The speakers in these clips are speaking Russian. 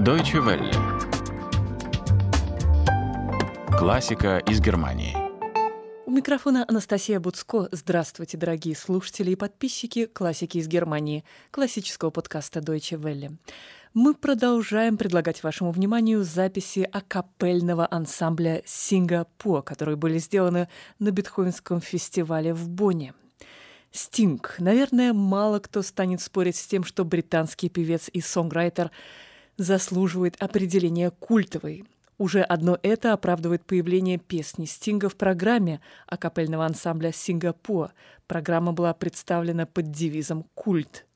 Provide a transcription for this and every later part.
Deutsche Welle. Классика из Германии. У микрофона Анастасия Буцко. Здравствуйте, дорогие слушатели и подписчики классики из Германии, классического подкаста Deutsche Welle. Мы продолжаем предлагать вашему вниманию записи акапельного ансамбля «Сингапур», которые были сделаны на Бетховенском фестивале в Бонне. Стинг. Наверное, мало кто станет спорить с тем, что британский певец и сонграйтер заслуживает определения культовой. Уже одно это оправдывает появление песни Стинга в программе акапельного ансамбля «Сингапур». Программа была представлена под девизом «Культ».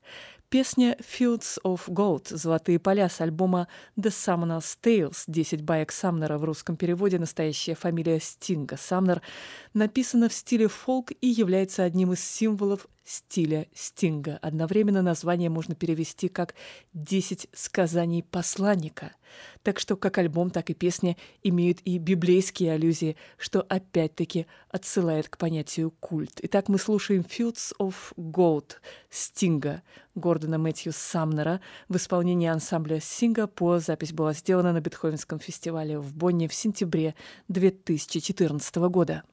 Песня «Fields of Gold» «Золотые поля» с альбома «The Summoner's Tales» «10 баек Самнера» в русском переводе настоящая фамилия Стинга. Самнер написана в стиле фолк и является одним из символов стиля Стинга. Одновременно название можно перевести как «Десять сказаний посланника». Так что как альбом, так и песня имеют и библейские аллюзии, что опять-таки отсылает к понятию культ. Итак, мы слушаем «Fields of Gold» Стинга Гордона Мэтью Самнера в исполнении ансамбля «Сингапур». Запись была сделана на Бетховенском фестивале в Бонне в сентябре 2014 года.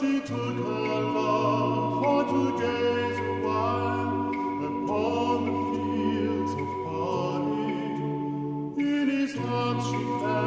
she took her love for to gaze a while upon the fields of parting. In his arms she fell.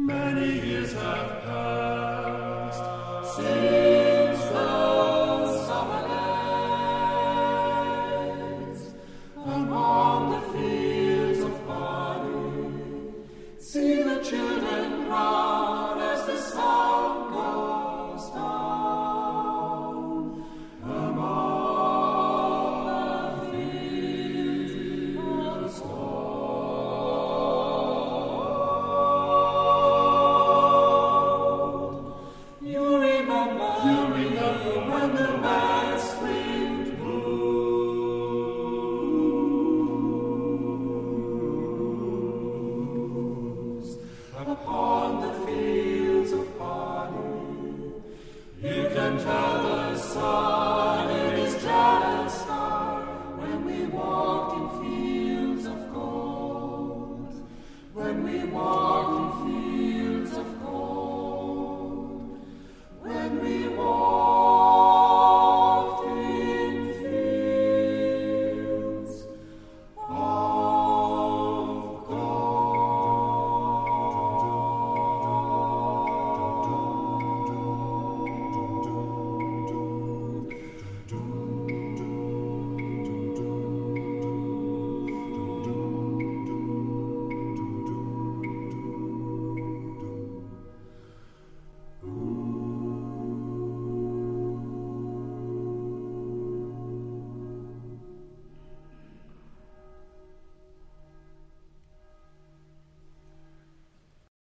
Many years have passed.